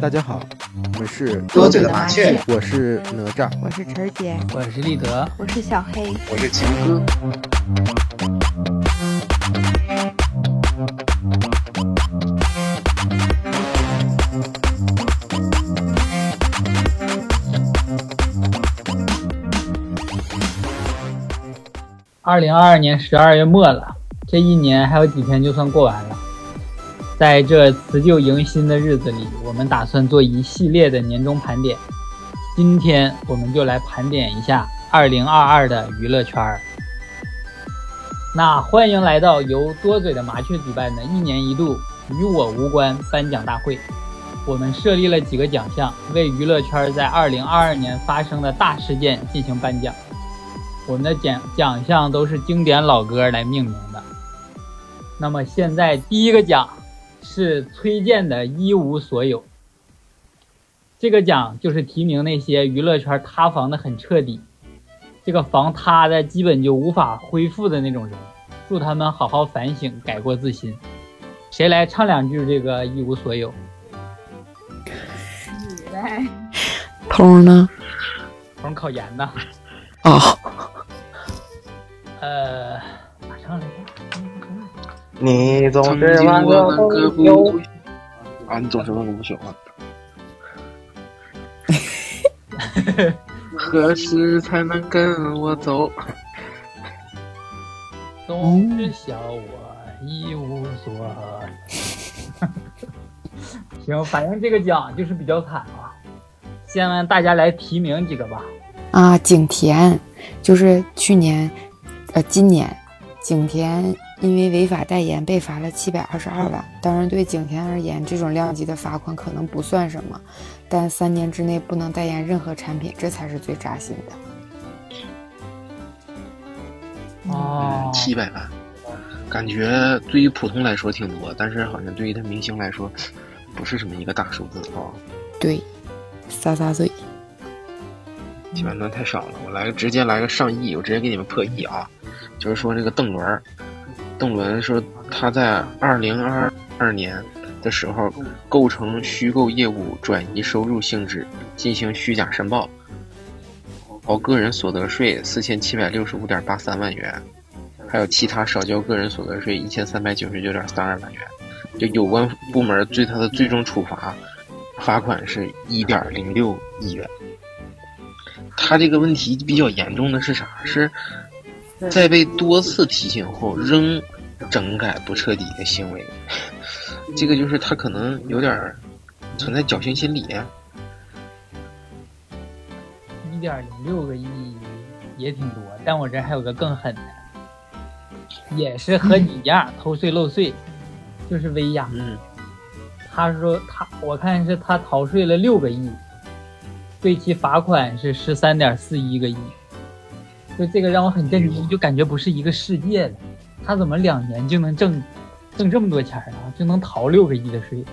大家好，我们是多嘴的麻雀，我是哪吒，我是晨儿姐，我是立德，我是小黑，我是秦哥。二零二二年十二月末了，这一年还有几天就算过完了。在这辞旧迎新的日子里，我们打算做一系列的年终盘点。今天我们就来盘点一下二零二二的娱乐圈。那欢迎来到由多嘴的麻雀举办的一年一度与我无关颁奖大会。我们设立了几个奖项，为娱乐圈在二零二二年发生的大事件进行颁奖。我们的奖奖项都是经典老歌来命名的。那么现在第一个奖是崔健的《一无所有》，这个奖就是提名那些娱乐圈塌房的很彻底，这个房塌的基本就无法恢复的那种人，祝他们好好反省，改过自新。谁来唱两句这个《一无所有》？你来，通呢？同考研呢。哦，呃，马上来吧。你总是经我万个不休啊，你总是问个不休啊。何时才能跟我走？总是笑我一无所有。行，反正这个奖就是比较惨啊。先让大家来提名几个吧。啊，景甜，就是去年，呃，今年，景甜因为违法代言被罚了七百二十二万。当然，对景甜而言，这种量级的罚款可能不算什么，但三年之内不能代言任何产品，这才是最扎心的。哦嗯，七百万，感觉对于普通来说挺多，但是好像对于他明星来说，不是什么一个大数字啊。对，撒撒嘴。七百万太少了，我来个直接来个上亿，我直接给你们破亿啊！就是说这个邓伦，邓伦说他在二零二二年的时候构成虚构业务转移收入性质，进行虚假申报，报个人所得税四千七百六十五点八三万元，还有其他少交个人所得税一千三百九十九点三二万元。就有关部门对他的最终处罚，罚款是一点零六亿元。他这个问题比较严重的是啥？是在被多次提醒后仍整改不彻底的行为。这个就是他可能有点儿存在侥幸心理。一点零六个亿也挺多，但我这还有个更狠的，也是和你一样偷税漏税，就是薇娅。嗯，他说他我看是他逃税了六个亿，对其罚款是十三点四一个亿，就这个让我很震惊，就感觉不是一个世界的，他怎么两年就能挣挣这么多钱啊？就能逃六个亿的税？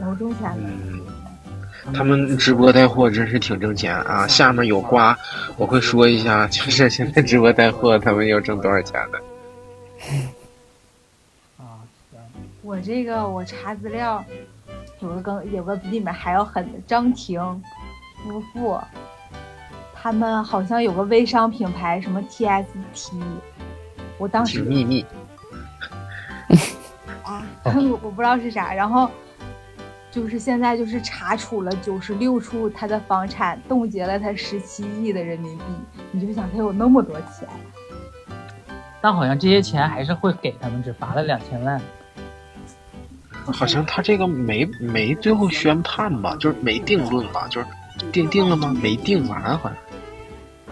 老挣钱了。嗯，他们直播带货真是挺挣钱啊！下面有瓜，我会说一下，就是现在直播带货他们要挣多少钱的。啊，行，我这个我查资料，有个更有个比你们还要狠的，张庭、夫妇，他们好像有个微商品牌什么 TST，我当时秘密，啊，我我不知道是啥，然后就是现在就是查处了九十六处他的房产，冻结了他十七亿的人民币，你就想他有那么多钱，但好像这些钱还是会给他们，只罚了两千万。好像他这个没没最后宣判吧，就是没定论吧，就是定定了吗？没定完好像，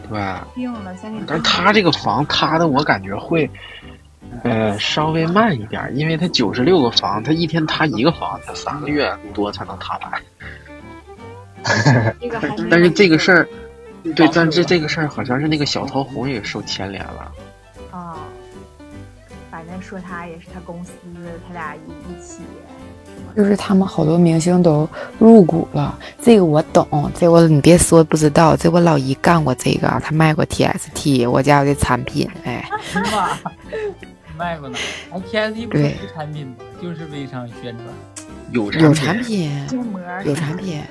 对吧？定了。但是他这个房塌的，我感觉会，呃，稍微慢一点，因为他九十六个房，他一天塌一个房，他三个月多才能塌完。但是这个事儿，对，但是这个事儿好像是那个小桃红也受牵连了。啊、说他也是他公司，他俩一一起。就是他们好多明星都入股了，这个我懂，这我你别说不知道，这我老姨干过这个，她卖过 TST 我家的产品，哎，妈，卖过呢。哎，TST 不是对产品吗？就是微商宣传。有有产产品，有产品，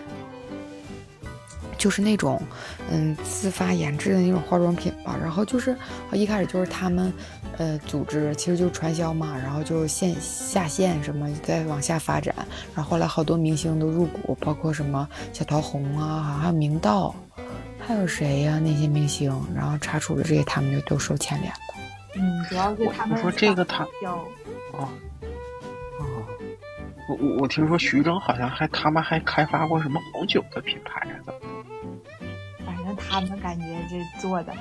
就是那种嗯自发研制的那种化妆品吧。然后就是呃一开始就是他们呃组织，其实就是传销嘛，然后就线下线什么再往下发展。然后后来好多明星都入股，包括什么小桃红啊，好像还有明道，还有谁呀、那些明星，然后查处了这些，他们就都受牵连了。嗯，主要是他们我说这个他叫哦，哦，我我我听说徐峥好像还他们还开发过什么红酒的品牌的？反正他们感觉这做的，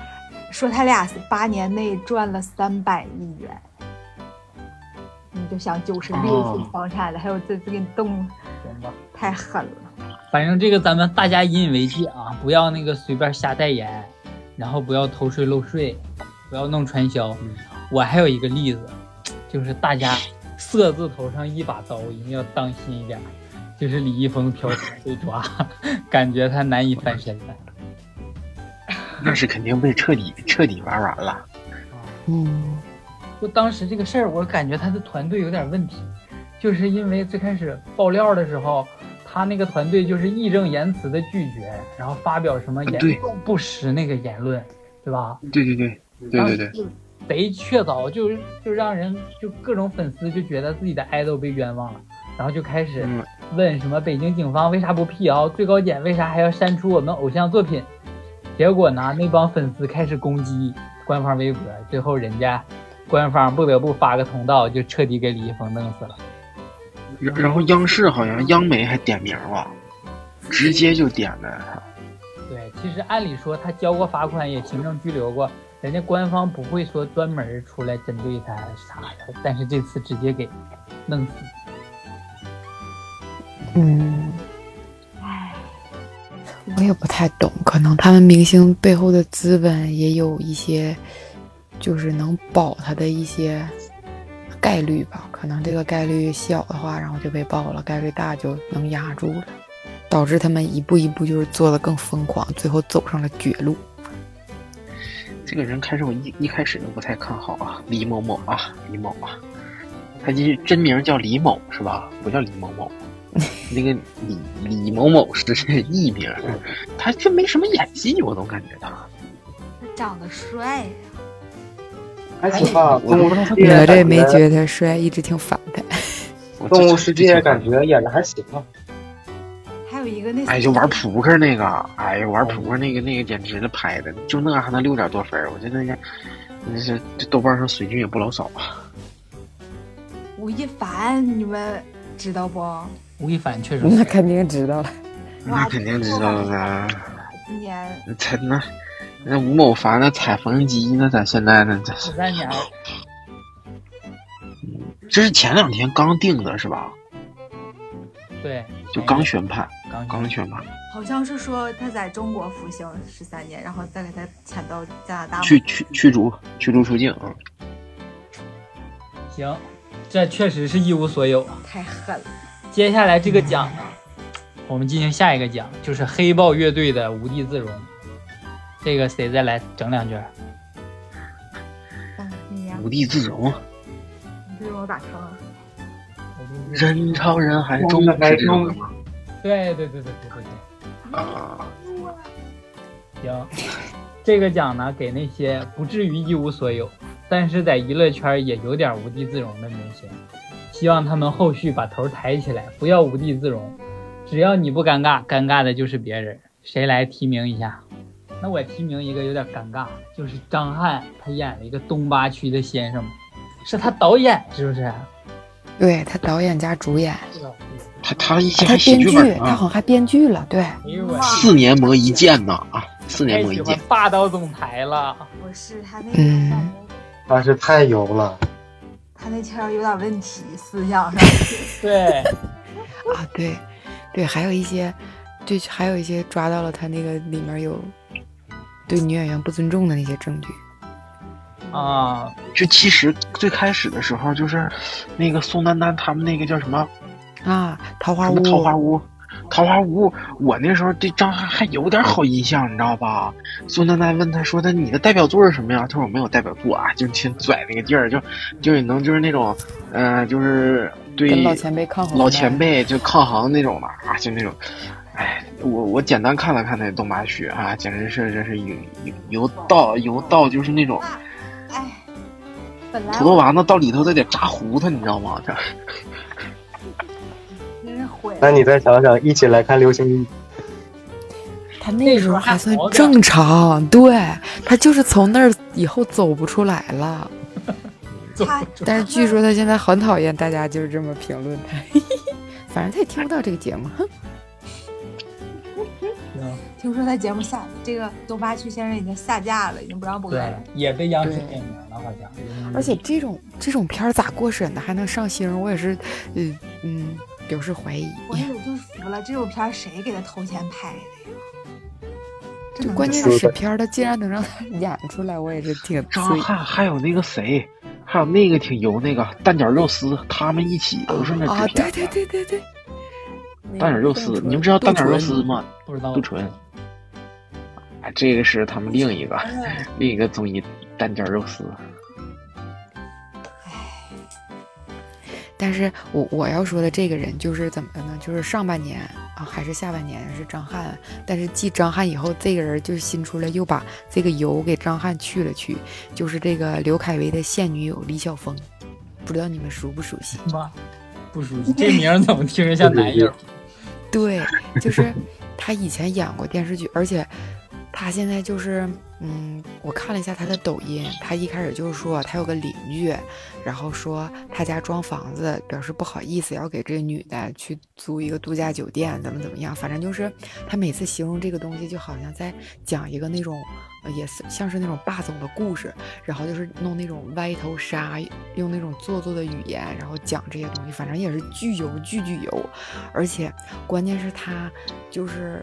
说他俩是八年内赚了三百亿元，你就想九十六哦岁房产了，还有这这给你动，行吧，太狠了。反正这个咱们大家引以为戒啊，不要那个随便瞎代言，然后不要偷税漏税，不要弄传销。我还有一个例子，就是大家色字头上一把刀，一定要当心一点。就是李易峰嫖娼被抓，感觉他难以翻身了。那是肯定被彻底彻底玩完了。嗯，就当时这个事儿，我感觉他的团队有点问题，就是因为最开始爆料的时候，他那个团队就是义正言辞的拒绝，然后发表什么严重不实那个言论，对吧？对对对对对对，就贼确凿，就就让人就各种粉丝就觉得自己的爱豆被冤枉了，然后就开始嗯，问什么北京警方为啥不辟谣，最高检为啥还要删除我们偶像作品？结果呢，那帮粉丝开始攻击官方微博，最后人家官方不得不发个通道，就彻底给李易峰弄死了。然然后央视好像央媒还点名了，直接就点了他。对，其实按理说他交过罚款，也行政拘留过，人家官方不会说专门出来针对他啥的，但是这次直接给弄死。嗯，唉，我也不太懂，可能他们明星背后的资本也有一些，就是能保他的一些概率吧。可能这个概率小的话，然后就被爆了；概率大就能压住了，导致他们一步一步就是做的更疯狂，最后走上了绝路。这个人开始我一一开始都不太看好啊，李某某啊，李某啊，他其实真名叫李某是吧？不叫李某某，那个李李某某是艺名，他这没什么演技，我总感觉他。他长得帅呀，还行吧。我动物世界哪吒也没觉，得他帅，一直挺烦的。我动物世界感觉演的还行啊。还有一个那哎，就玩扑克那个，哎呀，玩扑克那个那个简直了，拍的就那还能六点多分，我觉得那那是这豆瓣上水军也不老少啊。吴亦凡，你们知道不？吴亦凡确实那肯定知道了。那肯定知道了，今年才那那吴某凡那踩缝纫机那在现在呢，这十三年，这是前两天刚定的是吧？对，就刚宣判，刚刚宣判，好像是说他在中国服刑十三年，然后再给他遣到加拿大。去驱驱逐驱逐出境啊！行，这确实是一无所有。太狠了，接下来这个奖呢，我们进行下一个奖，就是黑豹乐队的《无地自容》。这个谁再来整两句儿？嗯，你呀，无地自容，你对我打枪了。人潮人海中是这种吗？对对对对对对对。啊，行，这个奖呢，给那些不至于一无所有，但是在娱乐圈也有点无地自容的明星，希望他们后续把头抬起来，不要无地自容。只要你不尴尬，尴尬的就是别人。谁来提名一下？那我提名一个有点尴尬的，就是张翰，他演了一个东八区的先生，是他导演是不是？对他导演加主演，他他他前还写编剧，他好像还编剧了。对，四年磨一剑呐啊，四年磨一剑。霸道总裁了。不是他那嗯个，但是太油了，他那天有点问题，思想上。对，啊，对，对，还有一些，对，还有一些抓到了他那个里面有对女演员不尊重的那些证据。啊，这其实最开始的时候，就是那个宋丹丹他们那个叫什么啊，桃花什坞，么桃花坞，桃花坞，我那时候对张翰还有点好印象，你知道吧？孙丹丹问他说：“他你的代表作是什么呀？”他说：“我没有代表作啊，就挺拽那个劲儿，就就是能就是那种，呃，就是对老前辈抗衡。老前辈就抗衡那种的啊，就那种。哎，我我简单看了看那动八区啊，简直是真是有有有到有到就是那种，哎，本来土豆丸子到里头都得炸糊它，你知道吗？这。那你再想想，一起来看流星雨，他那时候还算正常，对他就是从那儿以后走不出来了。他但是据说他现在很讨厌大家就是这么评论他，反正他也听不到这个节目。哼 听说他节目下这个东八区现在已经下架了，已经不让播了。，也被央视点名了，好像。而且这种这种片儿咋过审的还能上星？我也是，嗯嗯，表示怀疑。我也就服了，这种片儿谁给他投钱拍的呀？这关键是片儿，他竟然能让他 演出来，我也是挺。张翰还有那个谁，还有那个挺油那个蛋饺肉丝，他们一起都是那啊，制片对对对对对，蛋饺肉丝，你们知道蛋饺肉丝吗？不知道杜淳。哎，这个是他们另一个另一个综艺蛋饺肉丝。但是我我要说的这个人就是怎么的呢？就是上半年啊，还是下半年是张翰，但是继张翰以后，这个人就新出来，又把这个油给张翰去了去，就是这个刘恺威的现女友李晓峰，不知道你们熟不熟悉？妈，不熟悉，这名儿怎么听着像男友？对，就是他以前演过电视剧，而且他现在就是，嗯，我看了一下他的抖音，他一开始就是说他有个邻居，然后说他家装房子，表示不好意思，要给这个女的去租一个度假酒店，怎么怎么样，反正就是他每次形容这个东西，就好像在讲一个那种。也是像是那种霸总的故事，然后就是弄那种歪头杀，用那种做作的语言，然后讲这些东西，反正也是巨油巨巨油，而且关键是他就是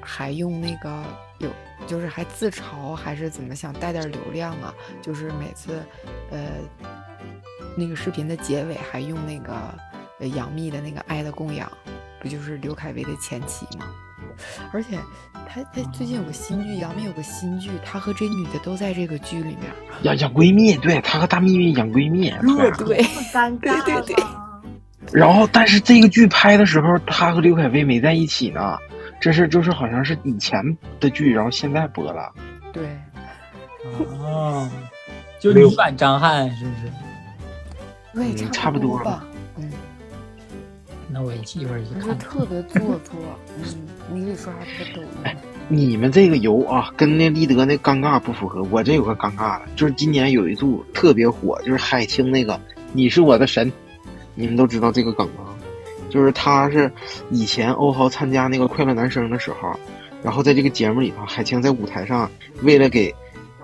还用那个有，就是还自嘲，还是怎么想带点流量啊？就是每次呃那个视频的结尾还用那个呃杨幂的那个《爱的供养》，不就是刘恺威的前妻吗？而且他他最近有个新剧，杨幂有个新剧，他和这女的都在这个剧里面。养养闺蜜，对，她和大幂幂养闺蜜。对对，尴尬对对对？然后，但是这个剧拍的时候，她和刘恺威没在一起呢。这是就是好像是以前的剧，然后现在播了。对，哦，就女版张翰是不是？对，嗯差差不多多吧。嗯，那我一会儿去看。特别做作。嗯，你可以刷刷他的抖音。你们这个油啊，跟那立德那尴尬不符合。我这有个尴尬的，就是今年有一度特别火，就是海清那个《你是我的神》，你们都知道这个梗吗？就是他是以前欧豪参加那个快乐男声的时候，然后在这个节目里头，海清在舞台上为了给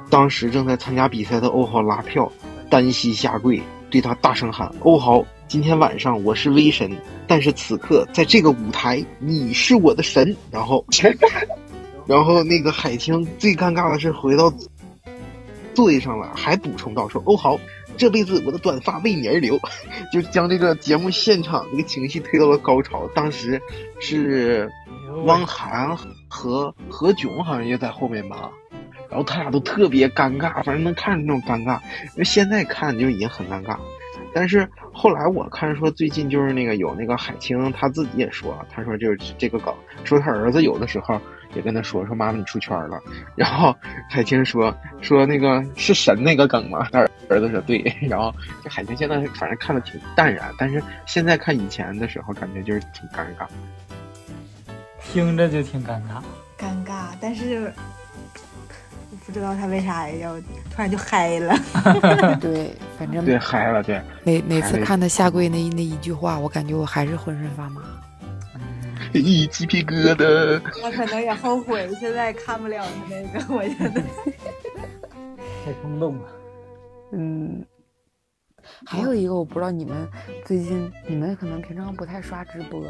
当时正在参加比赛的欧豪拉票，单膝下跪，对他大声喊：“欧豪，今天晚上我是威神，但是此刻在这个舞台，你是我的神。”然后。然后那个海清最尴尬的是回到座位上了，还补充到说：“欧豪，这辈子我的短发为你而留。”就将这个节目现场这个情绪推到了高潮。当时是汪涵和何炅好像也在后面吧，然后他俩都特别尴尬，反正能看出那种尴尬。因为现在看就已经很尴尬，但是后来我看说最近就是那个有那个海清他自己也说，他说就是这个梗，说他儿子有的时候。也跟他说说妈妈你出圈了，然后海清说说那个是神那个梗吗？他儿子说对，然后这海清现在反正看的挺淡然，但是现在看以前的时候感觉就是挺尴尬，听着就挺尴尬。尴尬，但是我不知道他为啥要突然就嗨了。对，反正对嗨了对，每每次看他下跪那那一句话，我感觉我还是浑身发麻。一鸡皮疙瘩。我可能也后悔现在看不了他那个，我觉得。太冲动了。嗯，还有一个我不知道你们最近，你们可能平常不太刷直播，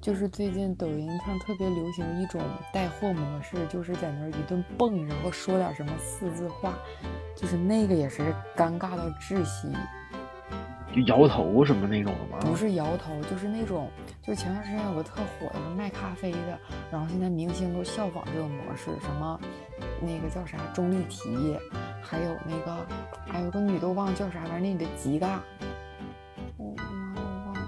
就是最近抖音上特别流行一种带货模式，就是在那儿一顿蹦，然后说点什么四字话，就是那个也是尴尬到窒息。就摇头什么那种的吗？不是摇头，就是那种，就是前段时间有个特火的卖咖啡的，然后现在明星都效仿这种模式，什么那个叫啥钟丽缇，还有那个还有个女的我忘了叫啥，反正那女的极尬，我妈我忘了，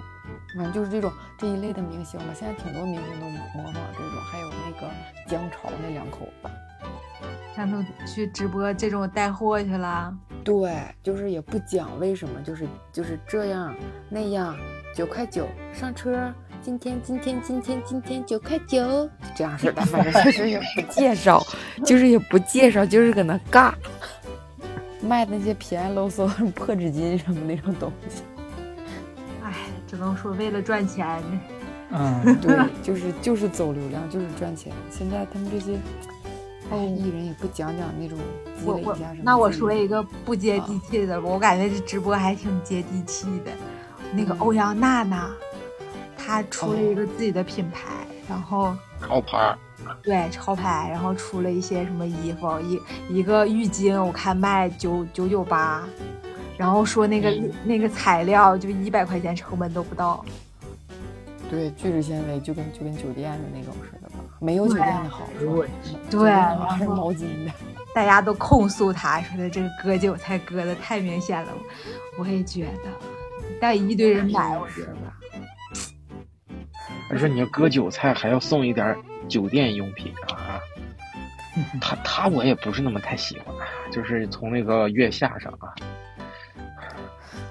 反正就是这种这一类的明星吧，现在挺多明星都模仿这种，还有那个姜潮那两口子。他们去直播这种带货去了。对，就是也不讲为什么，就是就是这样那样，九块九上车，今天今天今天今天九块九，这样式的，反正 就是也不介绍，就是也不介绍，就是搁那尬，卖那些便宜喽嗦破纸巾什么那种东西。哎，只能说为了赚钱。嗯，对，就是就是走流量，就是赚钱。现在他们这些。哎，艺人也不讲讲那种积累一下什么。那我说一个不接地气的吧，我感觉这直播还挺接地气的。那个欧阳娜娜，她出了一个自己的品牌，然后潮牌。对，潮牌，然后出了一些什么衣服，一一个浴巾我看卖九九九八，然后说那个那个材料就一百块钱成本都不到。对，聚酯纤维就跟就跟酒店的那种似的吧，没有酒店的好，是吧？对，还是毛巾的。大家都控诉他说的这个割韭菜割的太明显了，我也觉得，但一堆人买，我觉得。他说你要割韭菜还要送一点酒店用品啊，他他我也不是那么太喜欢，就是从那个月下上啊。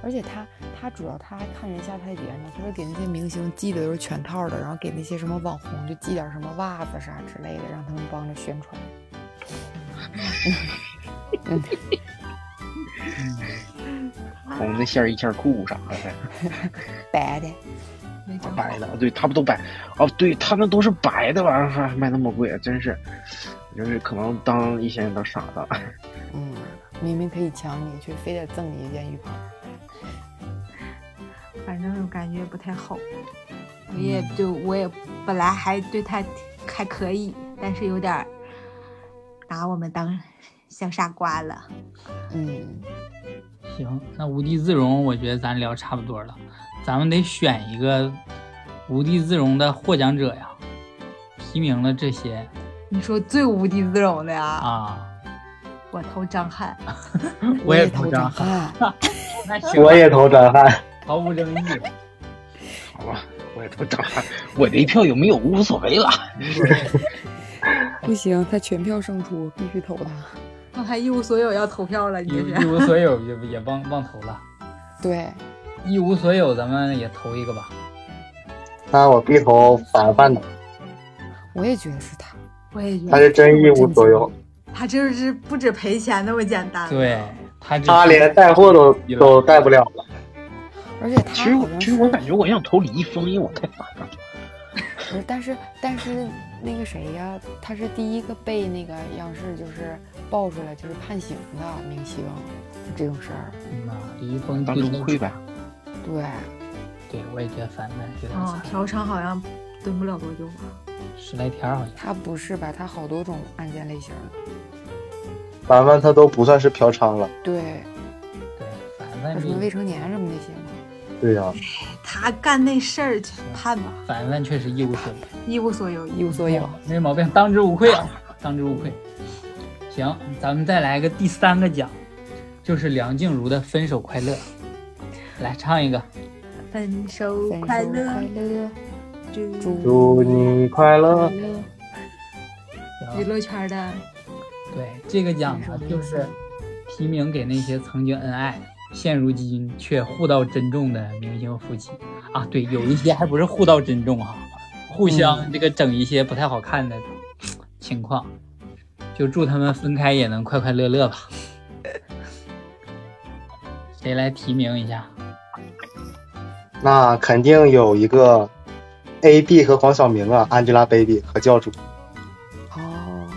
而且他他主要他还看人下菜碟呢，他说给那些明星寄的都是全套的，然后给那些什么网红就寄点什么袜子啥之类的，让他们帮着宣传。红的线一线裤啥的，白的，白的，对他们都白哦，对他们都是白的，玩意儿还卖那么贵，真是，就是可能当一些人当傻子。嗯，明明可以抢你，却非得赠你一件浴袍。感觉不太好，我也就我也本来还对他还可以，但是有点拿我们当小傻瓜了。嗯，行，那无地自容，我觉得咱聊差不多了，咱们得选一个无地自容的获奖者呀。提名了这些，你说最无地自容的呀？啊，我投张翰，我也投张翰，那行，我也投张翰。毫无争议。好吧，我也投张翰，我这一票有没有无所谓了。不行，他全票胜出，必须投他。那他一无所有要投票了，你一一无所有也也忘忘投了。对，一无所有，咱们也投一个吧。那我必投凡凡的。我也觉得是他，我也觉得他是真一无所有。他就是不止赔钱那么简单。对他，他连带货都都带不了了。而且他其实我其实我感觉我想投李易峰，因为我太烦了。不是，但是但是那个谁呀，他是第一个被那个央视就是爆出来就是判刑的明星，这种事儿。嗯呐，李易峰当初亏呗。对，对，我也觉得烦的，有点嗯，嫖娼好像蹲不了多久吧？十来天好像。他不是吧？他好多种案件类型。凡凡他都不算是嫖娼了。对。对，凡凡什么未成年什么那些吗？对呀、啊，他干那事儿判吧。凡凡确实一无所有，一无所有，一无所有，没毛病，当之无愧啊，当之无愧。行，咱们再来个第三个奖，就是梁静茹的《分手快乐》，来唱一个。分手快乐，快乐，祝祝你快乐。娱乐圈的，对这个奖呢，就是提名给那些曾经恩爱。现如今却互道珍重的明星夫妻啊，对，有一些还不是互道珍重哈、啊，互相这个整一些不太好看的情况，就祝他们分开也能快快乐乐吧。谁来提名一下？那肯定有一个 A B 和黄晓明啊，Angelababy 和教主。哦，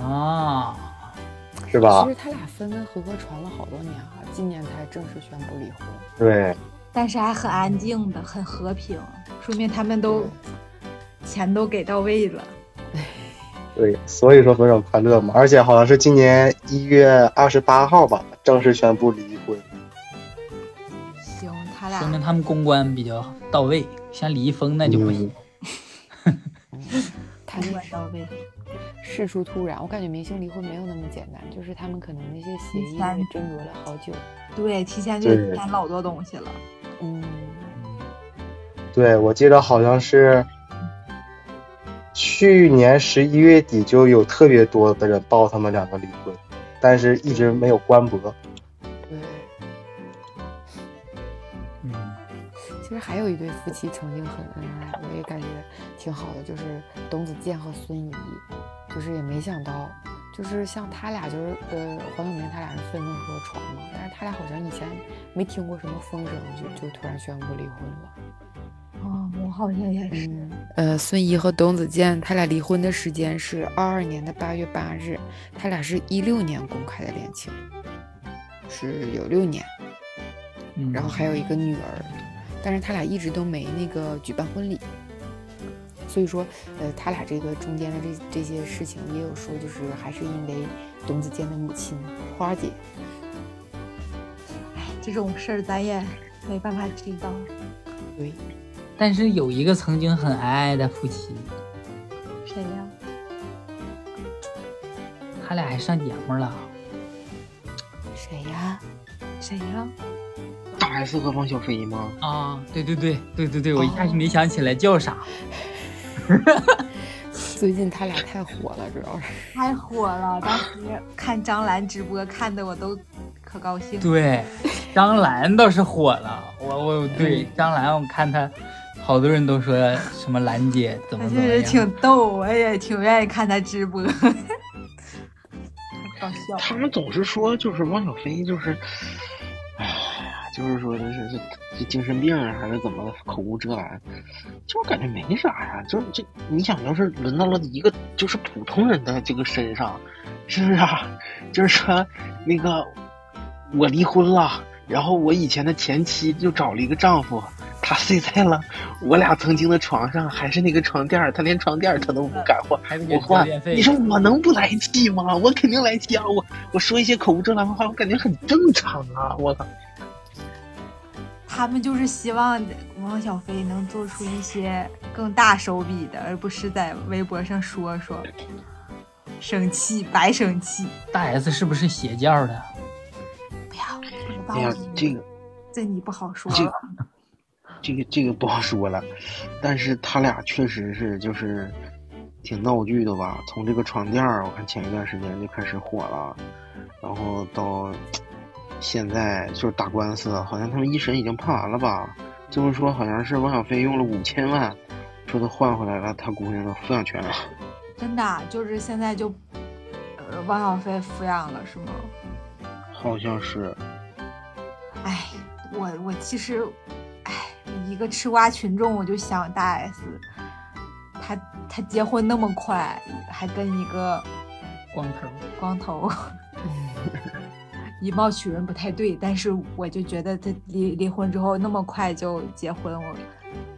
啊。是吧？其实他俩分分合合传了好多年啊，今年才正式宣布离婚。对，但是还很安静的，很和平，说明他们都钱都给到位了。对，所以说分手快乐嘛，而且好像是今年一月二十八号吧，正式宣布离婚。行，他俩说明他们公关比较到位。像李易峰那就不行。他 公关到位。事出突然，我感觉明星离婚没有那么简单，就是他们可能那些协议提前也斟酌了好久。对，提前就对谈老多东西了。嗯，对，我记得好像是去年十一月底就有特别多的人报他们两个离婚，但是一直没有官博。实还有一对夫妻曾经很恩爱，我也感觉挺好的，就是董子健和孙怡，就是也没想到，就是像他俩就是呃黄晓明他俩是分分合传嘛，但是他俩好像以前没听过什么风声，就就突然宣布离婚了。哦，我好像也是。嗯，呃，孙怡和董子健他俩离婚的时间是二二年的八月八日，他俩是一六年公开的恋情，是有六年，嗯然后还有一个女儿，但是他俩一直都没那个举办婚礼，所以说，呃，他俩这个中间的这这些事情也有说，就是还是因为董子健的母亲花姐，哎，这种事儿咱也没办法知道。对，但是有一个曾经很爱爱的夫妻，谁呀？他俩还上节目了。谁呀？谁呀？大 S 和汪小菲吗？啊，对对对对对对，我一下就没想起来叫啥。最近他俩太火了，主要是。太火了！当时看张兰直播看的我都可高兴。对，张兰倒是火了，我我 对张兰，我看她，好多人都说什么兰姐怎么他就是怎么样，挺逗，我也挺愿意看她直播。搞笑。他们总是说，就是汪小菲，就是，就是说这是这这精神病啊，还是怎么的，口无遮拦，就我感觉没啥呀。就是这，你想要是轮到了一个就是普通人的这个身上，是不是啊？就是说那个我离婚了，然后我以前的前妻就找了一个丈夫，他睡在了我俩曾经的床上，还是那个床垫儿，他连床垫儿他都不敢换。我换。你说我能不来气吗？我肯定来气啊！我我说一些口无遮拦的话，我感觉很正常啊！我靠，他们就是希望王小飞能做出一些更大手笔的，而不是在微博上说说，生气白生气。大 S 是不是邪教的？不要，不知道哎呀，这个这你不好说这了。这个这个不好说了，但是他俩确实是就是挺闹剧的吧？从这个床垫儿，我看前一段时间就开始火了，然后到现在就是打官司，好像他们一审已经判完了吧？就是说好像是王小飞用了五千万，说他换回来了他姑娘的抚养权。真的啊，就是现在就，呃，王小飞抚养了是吗？好像是，哎，我我其实，哎，一个吃瓜群众，我就想大 S，他他结婚那么快，还跟一个光头。光头，以貌取人不太对，但是我就觉得他离离婚之后那么快就结婚，我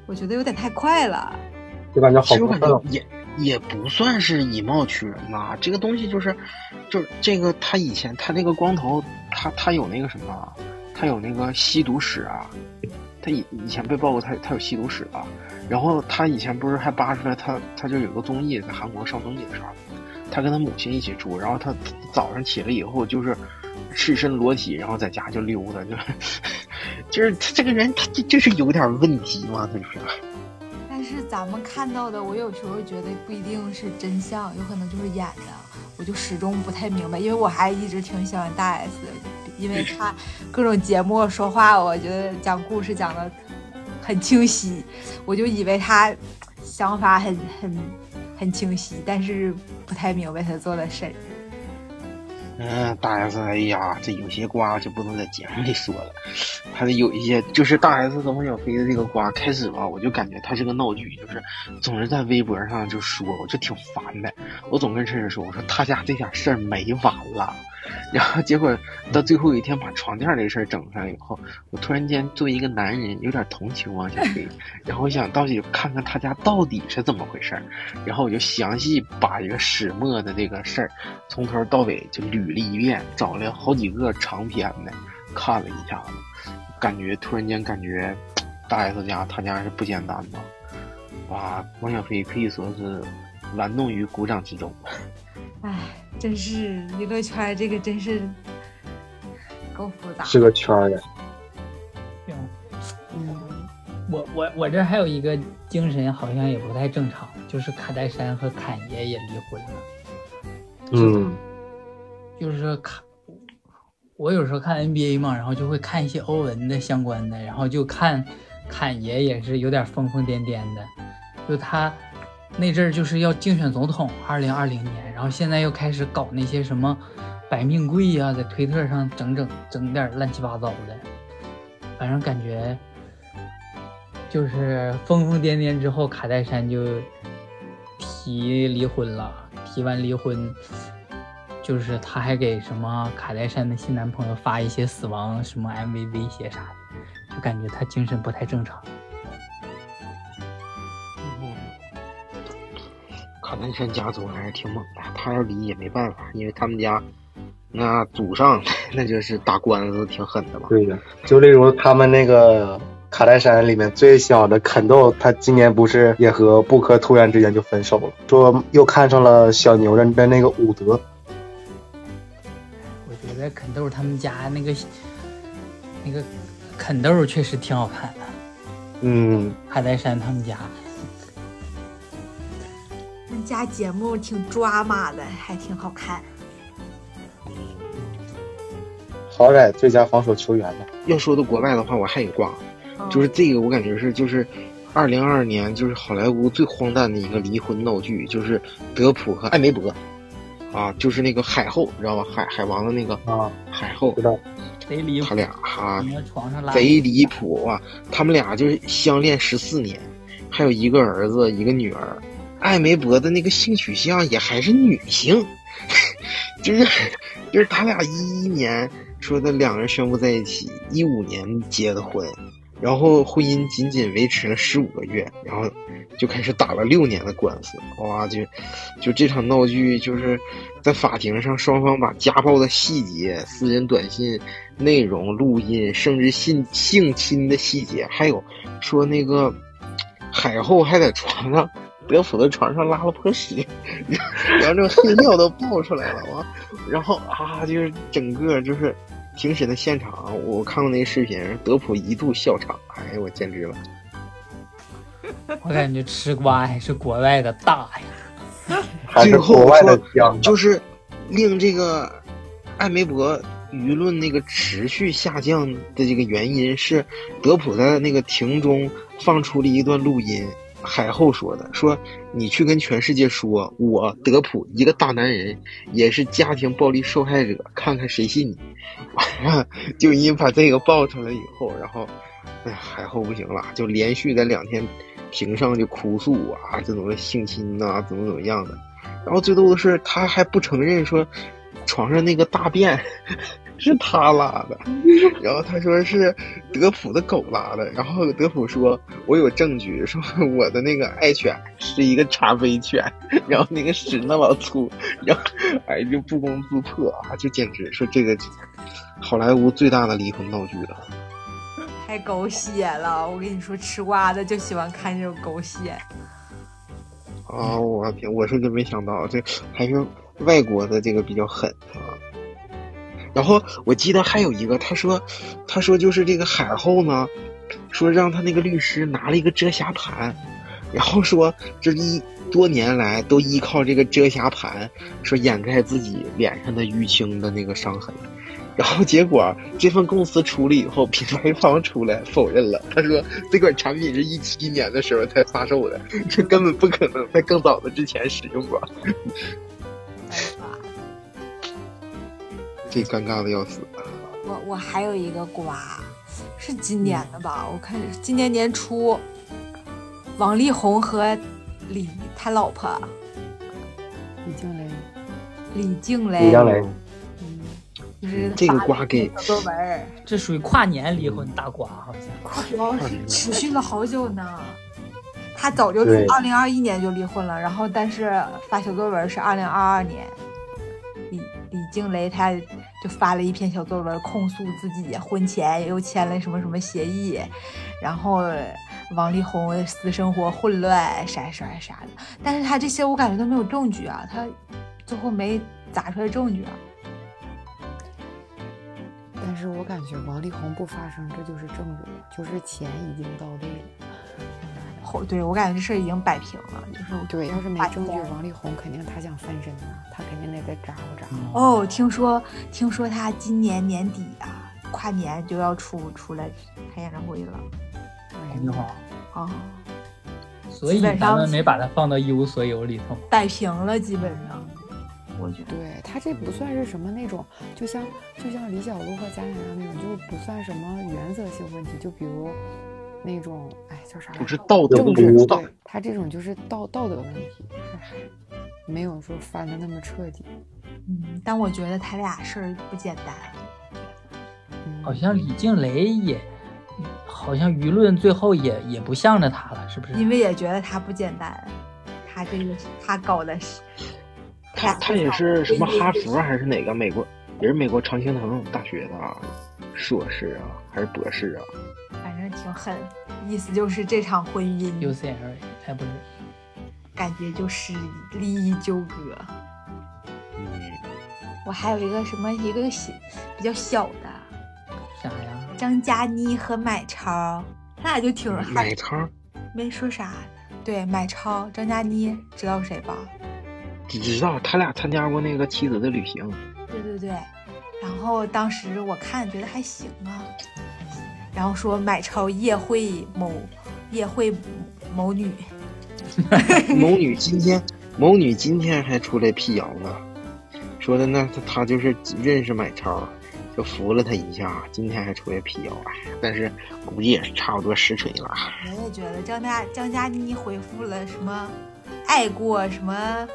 我觉得有点太快了。就感觉好其实我感过也也不算是以貌取人吧，这个东西就是，就是这个他以前他那个光头，他他有那个什么，他有那个吸毒史啊，他以以前被曝过他他有吸毒史啊，然后他以前不是还扒出来他他就有个综艺在韩国上综艺的时候，他跟他母亲一起住，然后他早上起来以后就是赤身裸体，然后在家就溜达，就 就是他这个人他就就是有点问题嘛，他就是。但是咱们看到的，我有时候觉得不一定是真相，有可能就是演的，我就始终不太明白，因为我还一直挺喜欢大 S 的，因为他各种节目说话，我觉得讲故事讲的很清晰，我就以为他想法很很很清晰，但是不太明白他做的事儿。嗯，大 S，哎呀，这有些瓜就不能在节目里说了，还得有一些，就是大 S 和孟小菲的这个瓜，开始吧，我就感觉他是个闹剧，就是总是在微博上就说，我就挺烦的。我总跟晨晨说，我说他家这点事儿没完了，然后结果到最后一天把床垫这事儿整上以后，我突然间作为一个男人有点同情汪小菲，然后我想到底看看他家到底是怎么回事儿，然后我就详细把一个始末的这个事儿从头到尾就捋了一遍，找了好几个长篇的，看了一下子，感觉突然间感觉大 S 家他家是不简单吧？哇，王小飞可以说是玩弄于股掌之中。唉，真是娱乐圈这个真是够复杂。是个圈儿的。行嗯，我我我这还有一个精神好像也不太正常，就是卡戴珊和侃爷也离婚了。嗯，就是看，我有时候看 NBA 嘛，然后就会看一些欧文的相关的，然后就看侃爷也是有点疯疯癫癫的，就他那阵儿就是要竞选总统，二零二零年，然后现在又开始搞那些什么百命贵呀、在推特上整整整点乱七八糟的，反正感觉就是疯疯癫癫之后，卡戴珊就提离婚了，提完离婚。就是他还给什么卡戴珊的新男朋友发一些死亡什么 MV 威胁啥的，就感觉他精神不太正常。卡戴珊家族还是挺猛的，他要离也没办法，因为他们家那祖上 那就是打官司挺狠的嘛。对的。就例如他们那个卡戴珊里面最小的肯豆，他今年不是也和布克突然之间就分手了，说又看上了小牛的的那个伍德。我觉得肯豆他们家那个那个肯豆确实挺好看的，嗯，卡戴珊他们家人家节目挺抓马的，还挺好看。好歹最佳防守球员呢。要说到国外的话，我还有挂，嗯就是这个我感觉是就是。二零二二年就是好莱坞最荒诞的一个离婚闹剧，就是德普和艾梅伯，啊，就是那个海后，你知道吧？海海王的那个啊，海后知，道。贼离谱，他俩哈、贼离谱啊！他们俩就是相恋十四年，还有一个儿子，一个女儿。艾梅伯的那个性取向也还是女性，就是就是他俩一一年说的两人宣布在一起，一五年结的婚，然后婚姻仅仅维持了十五个月，然后就开始打了六年的官司，哇，就就这场闹剧就是在法庭上，双方把家暴的细节、私人短信内容、录音，甚至性性侵的细节，还有说那个海后还在床上。德普的床上拉了泼屎，然后这个黑尿都爆出来了，哇，然后啊，就是整个就是庭审的现场，我看过那个视频，德普一度笑场，哎呀，我简直了。我感觉吃瓜还是国外的大呀。还是最后国外的就是令这个艾梅伯舆论那个持续下降的这个原因是，德普在那个庭中放出了一段录音，海后说的，说你去跟全世界说，我德普一个大男人也是家庭暴力受害者，看看谁信你。完了，就因把这个爆出来以后，然后，哎呀，海后不行了，就连续在两天庭上就哭诉啊，这种的性侵呐、怎么怎么样的。然后最逗的是，他还不承认说床上那个大便是他拉的，然后他说是德普的狗拉的，然后德普说我有证据，说我的那个爱犬是一个茶杯犬，然后那个屎那么粗，然后哎就不攻自破啊，就简直说这个好莱坞最大的离婚闹剧了。太狗血了！我跟你说，吃瓜的就喜欢看这种狗血。啊，我天！我是真没想到，这还是外国的这个比较狠啊。然后我记得还有一个，他说，他说就是这个海后呢，说让他那个律师拿了一个遮瑕盘，然后说这一多年来都依靠这个遮瑕盘，说掩盖自己脸上的淤青的那个伤痕。然后结果这份供词出了以后，品牌方出来否认了，他说这款产品是一七年的时候才发售的，这根本不可能在更早的之前使用过，这尴尬的要死。我我还有一个瓜，是今年的吧？我看今年年初，王力宏和李他老婆李静蕾，李静蕾，李江雷，嗯，就是这个发了瓜给小作文，这属于跨年离婚大瓜，好像。主要是持续了好久呢。他早就对二零二一年就离婚了，然后但是发小作文是二零二二年。李李静蕾她就发了一篇小作文，控诉自己婚前又签了什么什么协议，然后王力宏私生活混乱啥啥啥的。但是他这些我感觉都没有证据啊，他最后没砸出来证据啊。但是我感觉王力宏不发声，这就是证据，就是钱已经到位了。后对我感觉这事儿已经摆平了，就是对，要是没证据，王力宏肯定他想翻身呐，他肯定得再咋呼咋呼。哦，听说听说他今年年底啊，跨年就要出出来开演唱会了哎王力宏，啊，所以基本上咱们没把他放到一无所有里头。摆平了，基本上，我觉得。对他这不算是什么那种，就像就像李小璐和贾乃亮那种，就不算什么原则性问题，就比如那种，哎，叫啥来着？不是道德政不治，道对他这种就是道道德问题，还没有说翻的那么彻底。嗯，但我觉得他俩事儿不简单。嗯好像李静蕾也，好像舆论最后也也不向着他了，是不是？因为也觉得他不简单，他这个他搞的是，他他也是什么哈佛还是哪个美国，也是美国常青藤大学的啊硕士啊，还是博士啊？反正挺狠，意思就是这场婚姻 UCLA，哎，不是，感觉就是利益纠葛。嗯，我还有一个什么一个小比较小的啥呀？张嘉倪和买超，他俩就挺买超没说啥。对，买超张嘉倪知道谁吧？只知道他俩参加过那个妻子的旅行，对对对，然后当时我看觉得还行啊，然后说买超夜会某夜会某女，某女今天某女今天还出来辟谣呢，说的那她她就是认识买超，就服了她一下，今天还出来辟谣，哎，但是估计也是差不多实锤了。我也觉得张嘉张嘉倪回复了什么爱过什么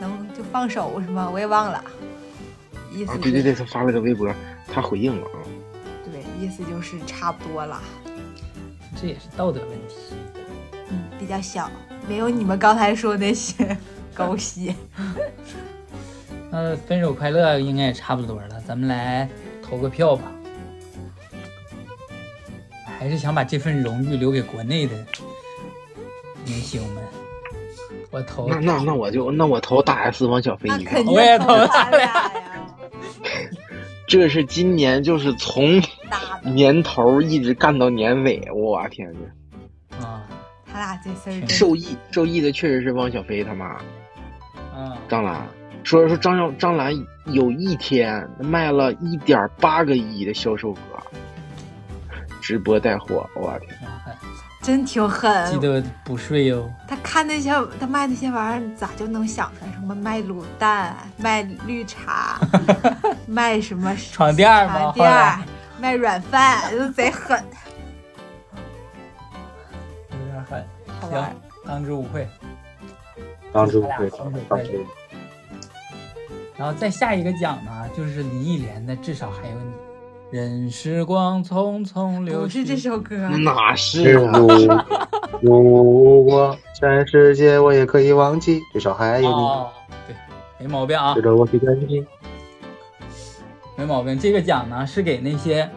能就放手什么，我也忘了，意思是，啊对对对，他发了个微博，他回应了啊。对意思就是差不多了，这也是道德问题。嗯，比较小，没有你们刚才说那些 狗血。那 分手快乐应该也差不多了，咱们来投个票吧。还是想把这份荣誉留给国内的明星们。我投那那那我就那我投大 S 王小菲一票那肯，定我也投他俩呀，这是今年就是从，年头一直干到年尾，我天呐！啊他俩这事儿受益受益的确实是汪小菲他妈啊，张兰，说说张小张兰有一天卖了一点八个亿的销售额，直播带货，我天！啊真挺狠。记得补税哦。他看那些他卖那些玩意儿，咋就能想出来什么卖卤蛋、卖绿茶、卖什么床垫儿吗床垫儿、卖软饭，都贼狠。有点狠。行，当之无愧。当之无愧，当之无愧当之无愧。然后再下一个奖呢，就是林忆莲的《至少还有你》。任时光匆匆流逝。不是这首歌，哪是？如如果全世界我也可以忘记，至少还有你，哦，对，没毛病啊值，得我去珍惜。没毛病。这个奖呢是给那些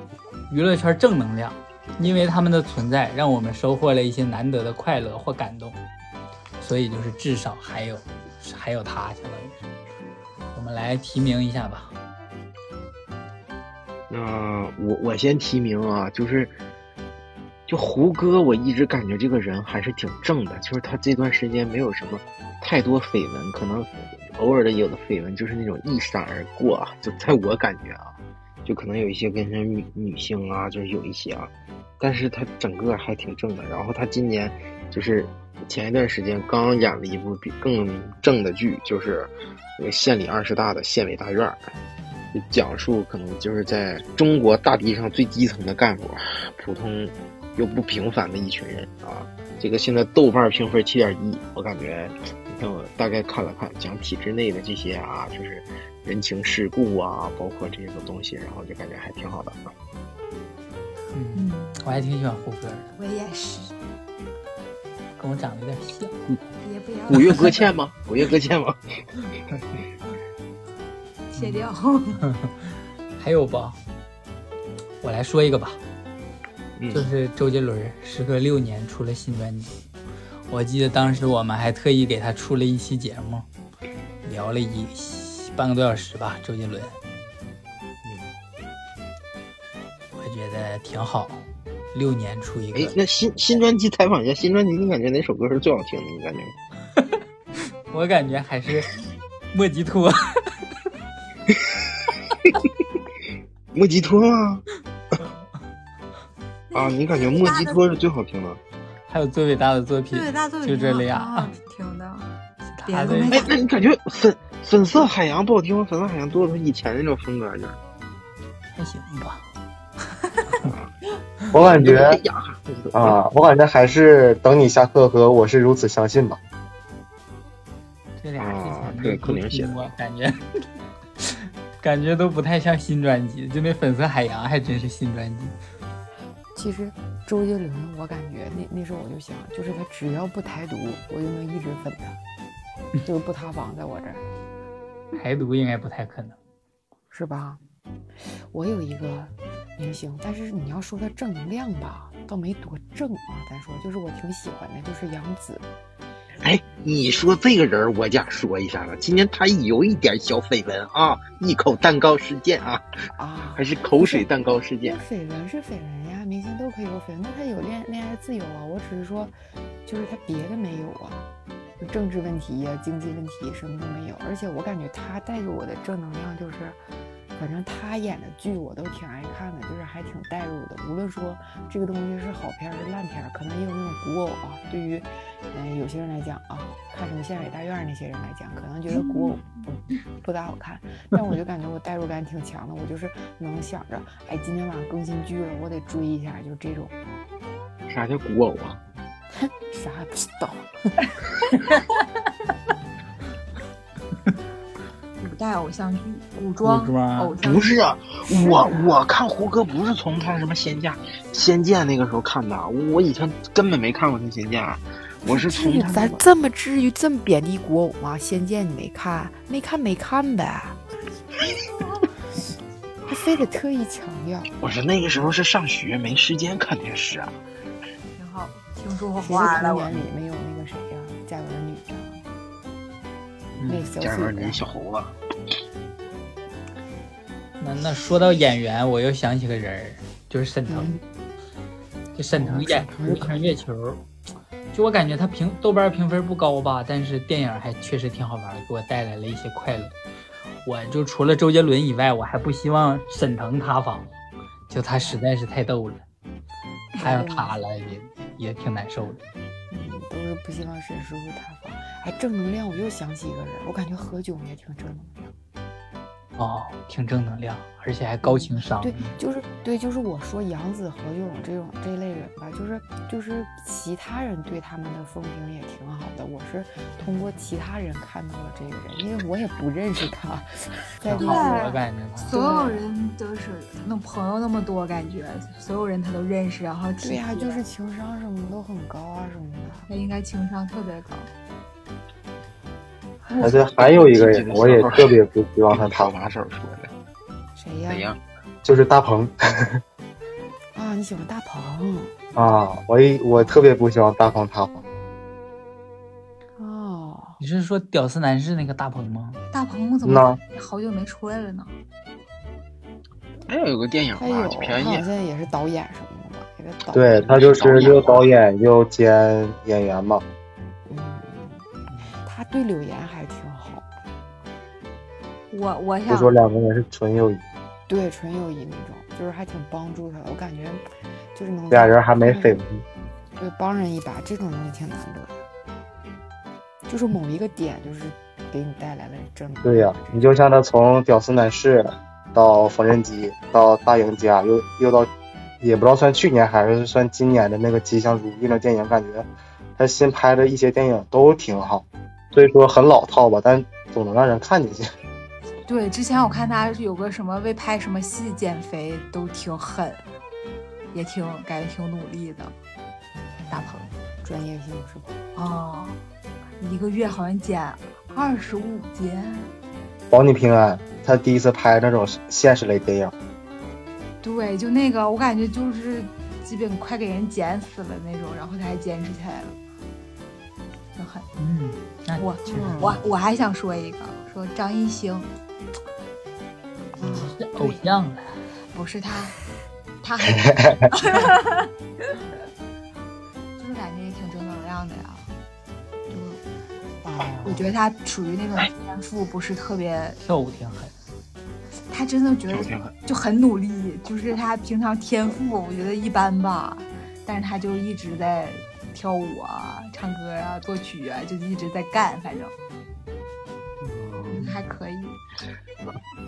娱乐圈正能量，因为他们的存在，让我们收获了一些难得的快乐或感动，所以就是至少还有还有他，相当于是。我们来提名一下吧。那我我先提名啊，就是就胡歌，我一直感觉这个人还是挺正的，就是他这段时间没有什么太多绯闻，可能偶尔的有的绯闻就是那种一闪而过啊，就在我感觉啊，就可能有一些跟人女女性啊，就是有一些啊，但是他整个还挺正的。然后他今年就是前一段时间刚演了一部比更正的剧，就是那个县里二十大的县委大院儿。讲述可能就是在中国大地上最基层的干部，普通又不平凡的一群人啊。这个现在豆瓣评分七点一，我感觉，你看我大概看了看，讲体制内的这些啊，就是人情世故啊，包括这些个东西，然后就感觉还挺好的啊。嗯，嗯，我还挺喜欢胡歌的，我也是，跟我长得有点像。也不要古月搁浅吗？古月搁浅吗？切掉。还有吧，我来说一个吧，嗯就是周杰伦时隔六年出了新专辑，我记得当时我们还特意给他出了一期节目，聊了一半个多小时吧，周杰伦。我觉得挺好，六年出一个。哎，那新新专辑采访一下，新专辑你感觉哪首歌是最好听的？你感觉？我感觉还是莫吉托。莫吉托吗？啊，你感觉莫吉托是最好听的？还有最伟大的作品，最伟大作品就这挺俩。好听的，别他的的没哎，那你感觉粉粉色海洋不好听吗？粉色海洋多了他以前那种风格呢。还行吧。我感觉啊，我感觉还是等你下课和我是如此相信吧。这俩之啊前这个柯林写的我感觉感觉都不太像新专辑，就那粉色海洋还真是新专辑。其实周杰伦，我感觉那那时候我就想，就是他只要不台独，我就能一直粉他，就是不塌房在我这儿，台独应该不太可能。是吧？我有一个明星，但是你要说他正能量吧，倒没多正啊。咱说，就是我挺喜欢的，就是杨紫。哎，你说这个人，我想说一下了。今天他有一点小绯闻啊，一口蛋糕事件啊，啊，还是口水蛋糕事件。绯闻是绯闻呀，明星都可以有绯闻，那他有恋恋爱自由啊。我只是说，就是他别的没有啊，就政治问题呀、经济问题什么都没有。而且我感觉他带给我的正能量就是，反正他演的剧我都挺爱看的，就是还挺代入的。无论说这个东西是好片儿是烂片儿，可能也有那种古偶啊。对于嗯、有些人来讲啊，看什么县委大院儿那些人来讲，可能觉得古偶不不大好看，但我就感觉我代入感挺强的，我就是能想着，哎，今天晚上更新剧了，我得追一下，就这种，啥叫古偶啊？啥也不知道。代偶像剧、古装偶像剧不是啊，我我看胡歌不是从他什么仙剑仙剑那个时候看的，我以前根本没看过他仙剑，我是从他咱这么至于这么贬低古偶吗？《仙剑》你没看？没看没看呗，还非得特意强调。我是那个时候是上学没时间看电视啊。挺好，听说谁话了我的童年。里没有那个谁呀、家有儿女呀、那嗯个，小家有儿女嘴儿啊小猴子，那那说到演员，我又想起个人儿，就是沈腾。就沈腾演沈腾《越上月球》，就我感觉他评豆瓣评分不高吧，但是电影还确实挺好玩，给我带来了一些快乐。我就除了周杰伦以外，我还不希望沈腾塌房，就他实在是太逗了，他要塌了也也挺难受的。嗯，都是不希望沈叔叔塌房。哎，正能量，我又想起一个人，我感觉何炅也挺正能量。哦，挺正能量，而且还高情商。对，就是对，就是我说杨紫、何炅这种这类人吧，就是就是其他人对他们的风评也挺好的。我是通过其他人看到了这个人，因为我也不认识他，在好我感觉他。所有人都是那朋友那么多，感觉所有人他都认识，然后对呀、贴就是情商什么都很高啊什么的。他应该情商特别高。而且还有一个人，我也特别不希望 他塌房，跑马手说的，谁呀、怎样？就是大鹏啊，你喜欢大鹏啊，我一我特别不希望大鹏塌房。哦，你是说《屌丝男士》那个大鹏吗？大鹏怎那么好久没出来了呢？还有有个电影他有吧，就便宜他好。像也是导演什么的吧，一个导对他就是又导演又兼演员嘛。嗯，他对柳岩还挺好，我我想就说两个人是纯友谊，对纯友谊那种，就是还挺帮助他的。我感觉就是能俩人还没绯闻。对，帮人一把这种东西挺难得的。就是某一个点，就是给你带来了正能量。对呀、你就像他从屌丝男士到缝纫机到大赢家，又又到也不知道算去年还是算今年的那个吉祥如意那电影，感觉他新拍的一些电影都挺好。所以说很老套吧，但总能让人看进去。对，之前我看他有个什么为拍什么戏减肥都挺狠，也挺感觉挺努力的。大鹏专业性是吧？哦，一个月好像减二十五斤，保你平安，他第一次拍那种现实类电影。对，就那个，我感觉就是基本快给人剪死了那种，然后他还坚持起来了，就很。嗯，那我我我还想说一个，说张艺兴，是偶像了。不是他，他很，就是感觉也挺正能量的呀。就我觉得他属于那种天赋不是特别，跳舞挺狠，他真的觉得挺狠。就很努力，就是他平常天赋我觉得一般吧，但是他就一直在跳舞啊、唱歌啊、作曲啊，就一直在干，反正还可以。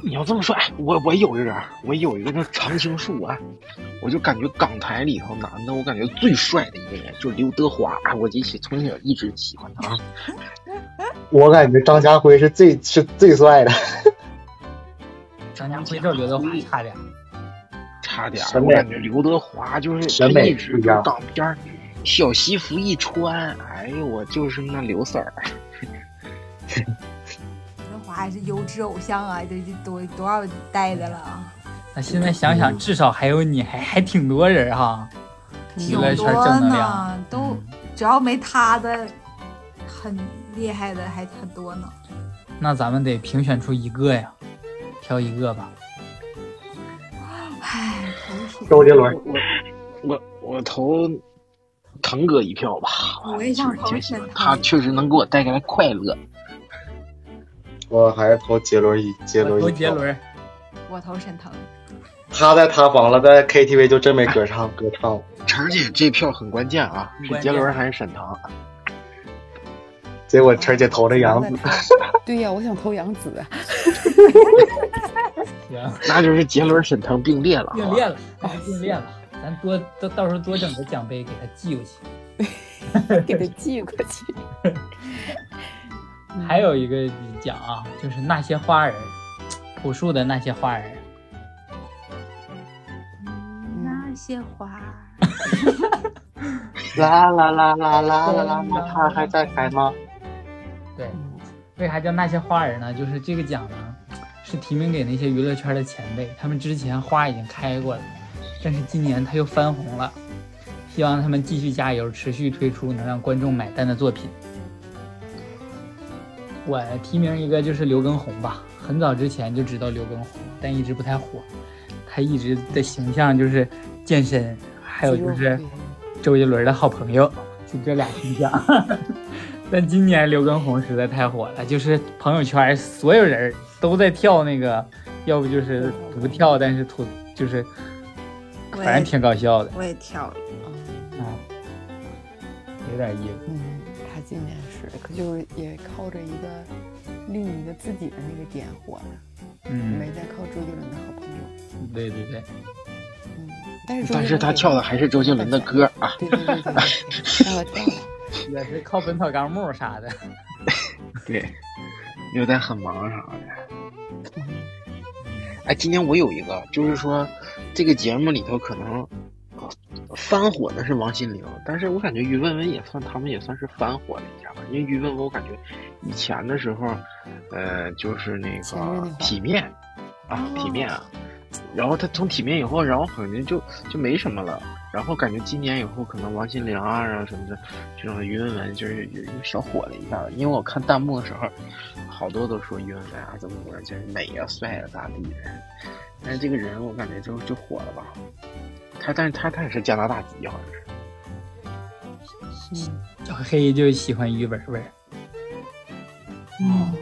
你要这么说，哎，我我有一个，我有一个那常青树啊，我就感觉港台里头男的，我感觉最帅的一个人就是刘德华，哎，我一起从小一直喜欢他。我感觉张家辉是最是最帅的，张家辉这刘德华差点。差点我感觉刘德华就是审美他一直不一样港片儿小西服一穿，哎呦，我就是那刘三儿。刘德华还是优质偶像啊，这这多多少代的了啊，那现在想想，至少还有你，还还挺多人哈。娱挺乐圈多正能呢量，，都嗯只要没他的，很厉害的还很多呢。那咱们得评选出一个呀，挑一个吧。唉，周杰伦。我我我投腾哥一票吧，我也想投就是沈腾他确实能给我带来快乐。我还是投杰伦一杰伦一杰伦，我投沈腾。他在塌房了，在 KTV 就真没歌唱，歌唱了。晨儿姐这票很关键啊，是杰伦还是沈腾？结果晨儿姐投了杨紫，对呀，我想投杨紫。行，那就是杰伦、沈腾并列了。并列了，哎并列了，咱多到到时候多整个奖杯给他寄过去。给他寄过去。还有一个奖啊，就是那些花儿，朴树的那些花儿。那些花，啦啦啦啦啦啦啦，那他还在开吗？对，为啥叫那些花儿呢？就是这个奖呢，是提名给那些娱乐圈的前辈，他们之前花已经开过了，但是今年他又翻红了，希望他们继续加油，持续推出能让观众买单的作品。我提名一个就是刘畊宏吧，很早之前就知道刘畊宏，但一直不太火。他一直的形象就是健身，还有就是周杰伦的好朋友，就这俩形象。但今年刘畊宏实在太火了，就是朋友圈所有人都在跳那个，要不就是不跳，但是吐就是，反正挺搞笑的，我也跳了。嗯，有点意思。嗯，他今年是，可就是也靠着一个另一个自己的那个点火了，嗯没，再靠周杰伦的好朋友。对对对，嗯，但是但是他跳的还是周杰伦的歌啊。对对对对，我跳了。也是靠《本草纲目》啥的。对，有点很忙啥的。嗯哎，今天我有一个，就是说这个节目里头可能呃翻火的是王心凌，但是我感觉于文文也算，他们也算是翻火了一下吧。因为于文文，我感觉以前的时候，呃，就是那个体面啊，体面啊，然后他从体面以后，然后好像就就没什么了。然后感觉今年以后，可能王心凌啊，然后什么的，这种于文文就是有有小火了一下子。因为我看弹幕的时候，好多都说于文文啊怎么怎么，就是美啊、帅啊、咋地的。但是这个人我感觉就就火了吧。他但是他他也是加拿大籍，好像是。嗯，小黑就喜欢于文文，嗯，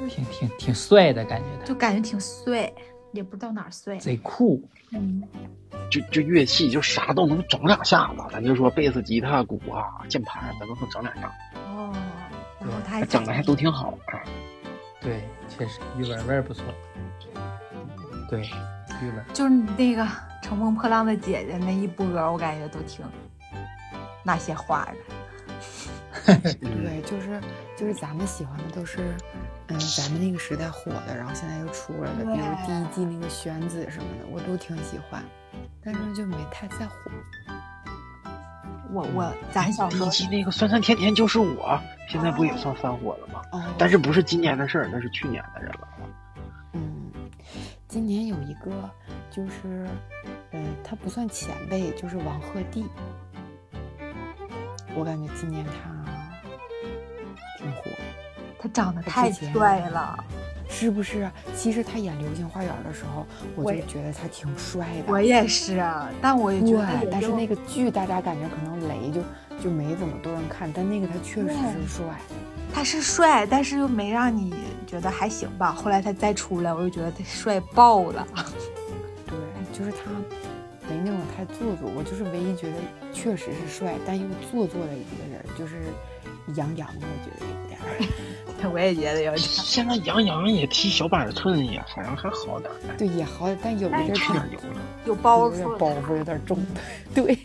就挺挺挺帅的感觉他，就感觉挺碎，也不知道哪儿碎。贼酷。嗯，就就乐器就啥都能整两下子，咱就说贝斯、吉他、鼓啊、键盘，咱都能整两下，哦，然后他还整的还都挺好啊。对，确实于文文不错。对，于文。就是那个《乘风破浪的姐姐》那一波，我感觉都挺那些花的。对，就是就是咱们喜欢的都是，嗯，咱们那个时代火的，然后现在又出来的，比如第一季那个玄子什么的，我都挺喜欢，但是就没太在乎。我我咱小时候第一季那个酸酸甜甜就是我，现在不也算翻火了吗？哦，但是不是今年的事儿，那是去年的人了。嗯，今年有一个就是，呃，他不算前辈，就是王鹤棣。我感觉今年他他长得太帅了，是不是？其实他演《流星花园》的时候，我就觉得他挺帅的。我也是啊，但我也觉得对，但是那个个剧大家感觉可能雷就就没怎么多人看，但那个他确实是帅。他是帅，但是又没让你觉得还行吧。后来他再出来，我就觉得他帅爆了。对，就是他没那种太做作。我就是唯一觉得确实是帅，但又做作的一个人，就是杨洋，我 觉得有点儿。我也觉得有点。现在杨洋也踢小板寸也好像还好点儿，对，也好，但有一阵儿油了。有包有点袱，包袱有点重。对，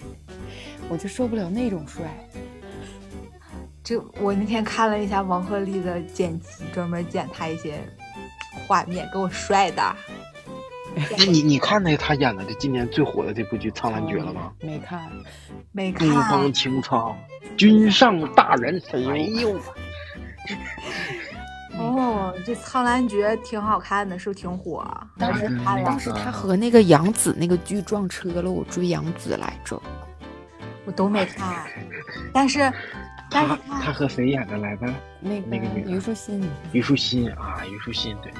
我就受不了那种帅。这我那天看了一下王鹤棣的剪辑，专门剪他一些画面，给我帅的。那你你看那个他演的这今年最火的这部剧《苍兰诀》了吗？没看。没看东方看，青苍，君上大人。哎呦，哦，这《苍兰诀》挺好看的，是不是挺火？当时当时他和那个杨紫那个剧撞车了，我追杨紫来着。我都没看，但是但是他他和谁演的来着？那个那个女的虞书欣，虞书欣啊，虞书欣对。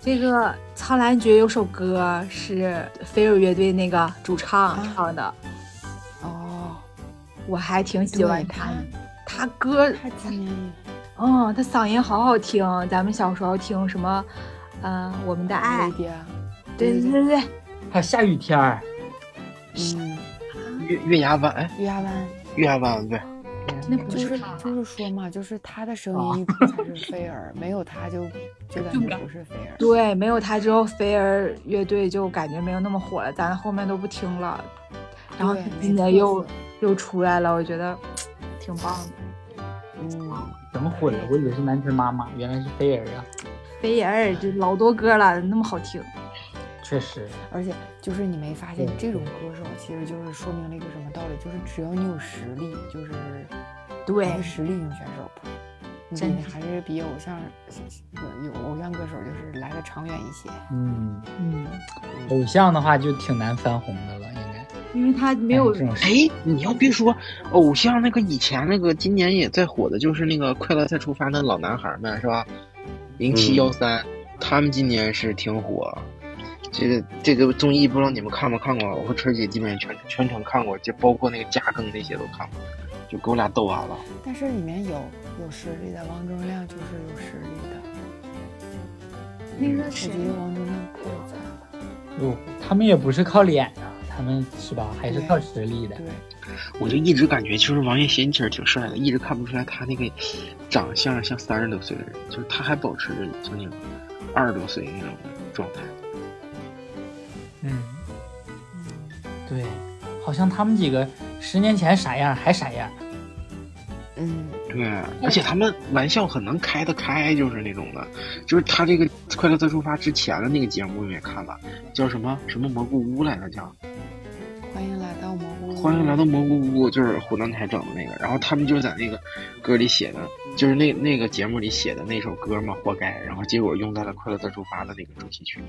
这个《苍兰诀》有首歌是飞儿乐队那个主唱啊唱的，哦，我还挺喜欢他。他歌，他今年也嗯，他嗓音好好听。咱们小时候听什么，嗯、我们的爱，爹，对对对对，还有下雨天儿，嗯，月月牙湾，哎，月牙湾。月牙湾对，那不就是就是说嘛，就是他的声音才是菲儿，没有他就 就感觉不是菲儿。对，没有他之后，菲儿乐队就感觉没有那么火了，咱后面都不听了。然后对他没特今年又色又出来了，我觉得挺棒的。嗯，怎么混了？我以为是南拳妈妈，原来是菲儿啊。飞儿这老多歌了，那么好听。确实，而且就是你没发现这种歌手，其实就是说明了一个什么道理？就是只要你有实力，就是对实力型选手真还是比偶像有偶像歌手就是来的长远一些。嗯，嗯，偶像的话就挺难翻红的了，应该。因为他没有哎你要别说，偶像那个以前那个今年也在火的，就是那个《快乐再出发》那老男孩们是吧？零七幺三，他们今年是挺火。这个这个综艺不知道你们看没看过？我和春姐基本上全全程看过，就包括那个加更那些都看过，就给我俩逗完了。但是里面有有实力的，王铮亮就是有实力的。那个谁觉，得王铮亮太惨了。哟，他们也不是靠脸啊，他们是吧？还是靠实力的。对，我就一直感觉，就是王栎鑫其实挺帅的，一直看不出来他那个长相像三十多岁的人，就是他还保持着就那种二十多岁那种状态。嗯，对，好像他们几个十年前啥样还啥样。嗯，对，而且他们玩笑很能开得开，就是那种的，就是他这个《快乐再出发》之前的那个节目你也看了，叫什么什么蘑菇屋来着？叫欢迎来到蘑菇屋。欢迎来到蘑菇屋，就是湖南台整的那个。然后他们就在那个歌里写的，就是那那个节目里写的那首歌嘛，活该。然后结果用在了《快乐再出发》的那个主题曲，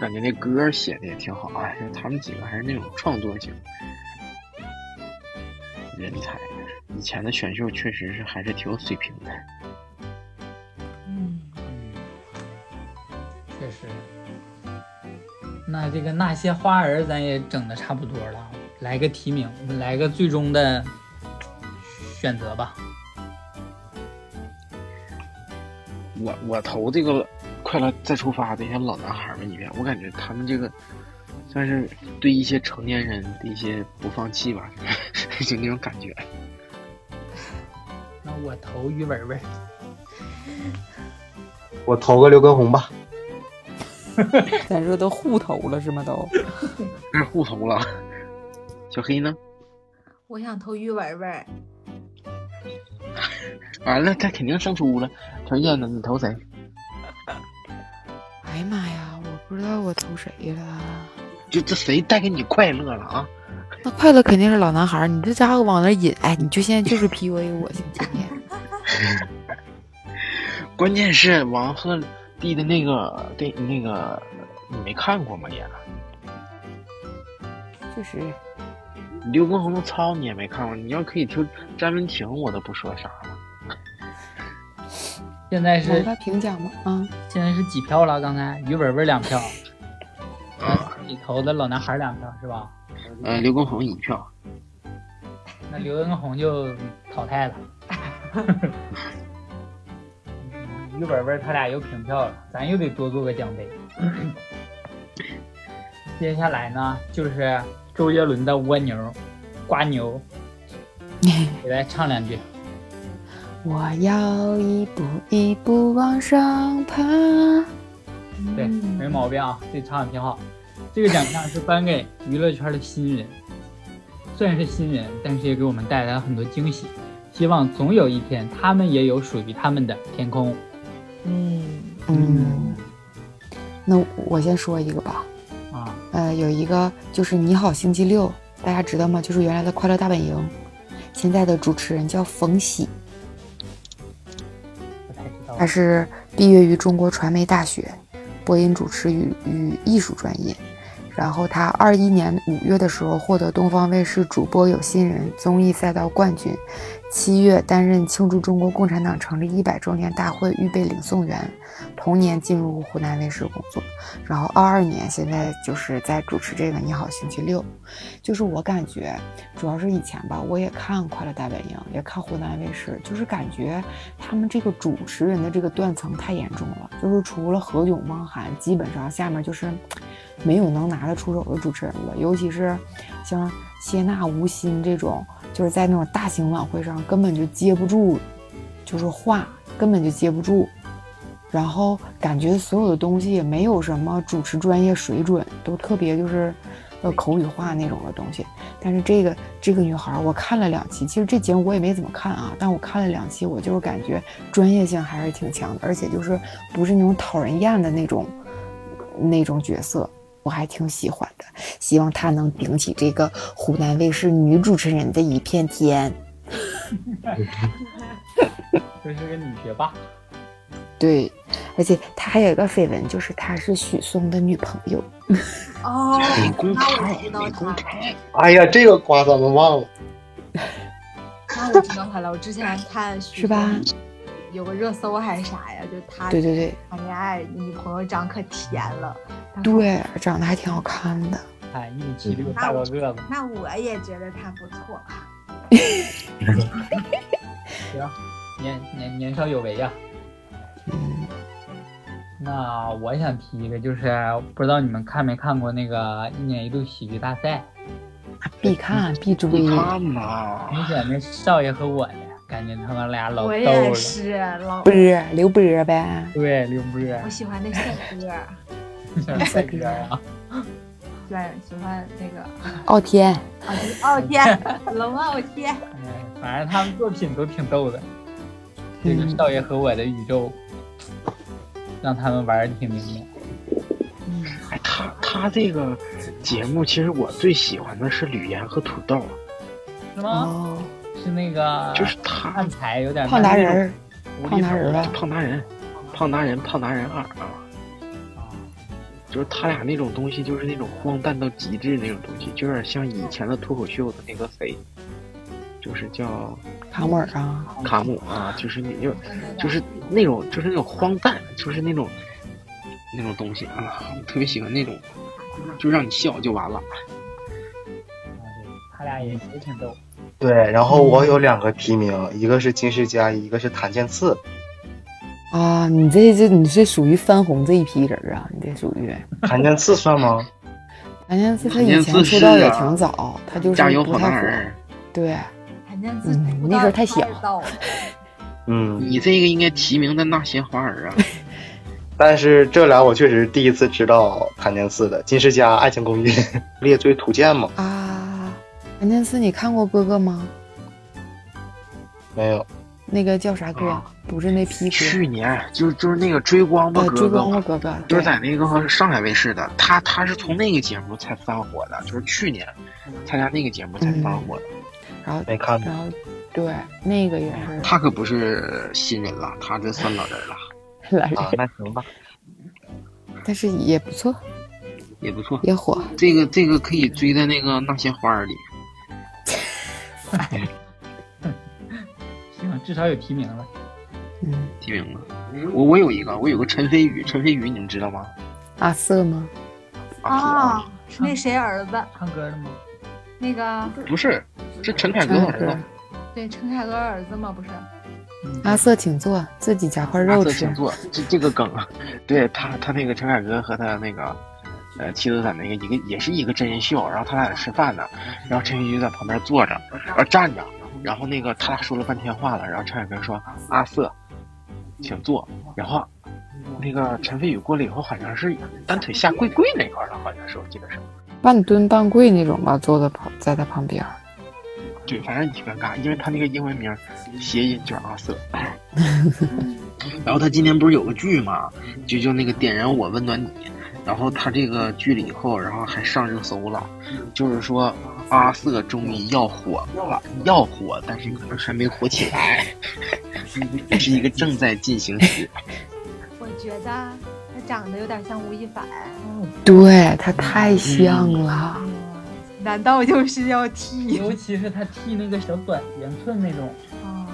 感觉那歌写的也挺好。啊，他们几个还是那种创作型人才。以前的选秀确实是还是挺有水平的。嗯，确实。那这个那些花儿咱也整的差不多了，来个提名，来个最终的选择吧。我我投这个《快乐再出发》这些老男孩们里面，我感觉他们这个算是对一些成年人的一些不放弃吧，就那种感觉。那我投于文文。我投个刘畊宏吧。咱这都互投了是吗？都。这是互投了。小黑呢？我想投于文文。完了，他肯定胜出了。陈燕呢？你投谁？哎呀妈呀，我不知道我投谁了。就这谁带给你快乐了啊？那快乐肯定是老男孩儿，你这家伙往那引，哎，你就现在就是 PUA 我，今天。关键是王鹤棣的那个对那个你没看过吗？也就是，刘畊宏的操你也没看过，你要可以听詹雯婷，我都不说啥了。现在是王大评奖吗？啊，现在是几票了？刚才于文文两票，你投的老男孩两票是吧？呃，刘畊宏一票，那刘畊宏就淘汰了。于本本他俩又平票了，咱又得多做个奖杯。接下来呢，就是周杰伦的《蜗牛》，瓜牛，给大家唱两句。我要一步一步往上爬。对，没毛病啊，这唱的挺好。这个奖项是颁给娱乐圈的新人，虽然是新人，但是也给我们带来了很多惊喜。希望总有一天，他们也有属于他们的天空。嗯，嗯，那我先说一个吧。啊，呃，有一个就是《你好星期六》，大家知道吗？就是原来的《快乐大本营》，现在的主持人叫冯喜，不太知道。他是毕业于中国传媒大学，播音主持与与艺术专业。然后他二一年五月的时候获得东方卫视主播有新人综艺赛道冠军，七月担任庆祝中国共产党成立一百周年大会预备领诵员，同年进入湖南卫视工作，然后二二年现在就是在主持这个《你好星期六》，就是我感觉主要是以前吧，我也看《快乐大本营》，也看湖南卫视，就是感觉他们这个主持人的这个断层太严重了，就是除了何炅、汪涵，基本上下面就是没有能拿得出手的主持人了，尤其是像谢娜、吴昕这种，就是在那种大型晚会上根本就接不住，就是话根本就接不住，然后感觉所有的东西也没有什么主持专业水准，都特别就是呃口语化那种的东西。但是这个这个女孩，我看了两期，其实这节目我也没怎么看啊，但我看了两期，我就是感觉专业性还是挺强的，而且就是不是那种讨人厌的那种那种角色。我还挺喜欢的，希望她能顶起这个湖南卫视女主持人的一片天。这是个女学霸。对，而且她还有一个绯闻，就是她是许嵩的女朋友。哦，没公那我开知，道没公，开。哎呀，这个瓜咱们忘了。那我知道他了。我之前看许是吧嵩有个热搜还是啥呀？就他对对对谈恋爱，女朋友长可甜了。对，长得还挺好看的。哎，一米七六，大高个子。那我也觉得他不错。行，年年年少有为呀、嗯，那我想提一个，就是不知道你们看没看过那个一年一度喜剧大赛？必看必追。你看呐，你选那少爷和我的，感觉他们俩老逗我也了。是老，波刘波呗。对，刘波，我喜欢那帅哥，像 帅哥啊。对喜欢那个傲天，啊，就是傲天，龙傲天。嗯，反正他们作品都挺逗的。这个少爷和我的宇宙，让他们玩的挺明白。哎，他他这个节目，其实我最喜欢的是吕岩和土豆，是吗？哦，是那个，就是他看财有点胖达人儿，胖达人吧胖达人，胖达人，胖达人二啊，啊，就是他俩那种东西，就是那种荒诞到极致那种东西，就有点像以前的脱口秀的那个谁，就是叫卡姆尔啊，卡姆啊，就是你就就是那种就是那种荒诞，就是那种那种东西啊，我特别喜欢那种，就让你笑就完了。他俩也也挺逗。对，然后我有两个提名，一个是金世佳，一个是谭健次。啊，你这这你这属于翻红这一批人啊，你这属于。谭健次算吗？谭健次他以前出道也啊挺早，他就是加油跑不太火。男儿，对，谭健次嗯出道那时候太小嗯，你这个应该提名的那些花儿啊，但是这俩我确实是第一次知道谭健次的。金世佳《爱情公寓》猎罪图鉴嘛，啊，谭健次你看过哥哥吗？没有。那个叫啥歌？啊不是那批歌，去年就是就是那个追光吧呃，追哥哥追，光了哥哥，就是在那个上海卫视的，他他是从那个节目才翻火的，就是去年参加那个节目才翻火的。然后没看过然后对，那个也是他可不是新人了，他这算老人了，来啊，人，那行吧。但是也不错，也不错。也火。这个这个可以追在那个那些花儿里。行，至少有提名了。嗯，提名了。我我有一个，我有个陈飞宇，陈飞宇你们知道吗？阿瑟吗？啊，是那谁儿子？唱歌的吗？那个不是，是陈凯歌儿子。。对陈凯歌儿子吗？不是，嗯阿瑟请坐，自己夹块肉吃阿瑟请。坐，这这个梗啊，对他他那个陈凯歌和他那个呃妻子在那个一个也是一个真人秀，然后他俩在吃饭呢，然后陈飞宇在旁边坐着，呃站着，然后那个他俩说了半天话了，然后陈凯歌说阿瑟，请坐，然后那个陈飞宇过来以后好像是单腿下跪跪那块儿了，好像是我记得是。半蹲半跪那种吧，坐在旁在他旁边。对，反正挺尴尬，因为他那个英文名谐音就是阿瑟。然后他今年不是有个剧嘛，就叫那个点燃我温暖你。然后他这个剧了以后，然后还上热搜了，就是说阿瑟终于要火了，要火，但是可能还没火起来，是一个正在进行时。我觉得他长得有点像吴亦凡。对他太像了，嗯，难道就是要剃？尤其是他剃那个小短圆寸那种，啊，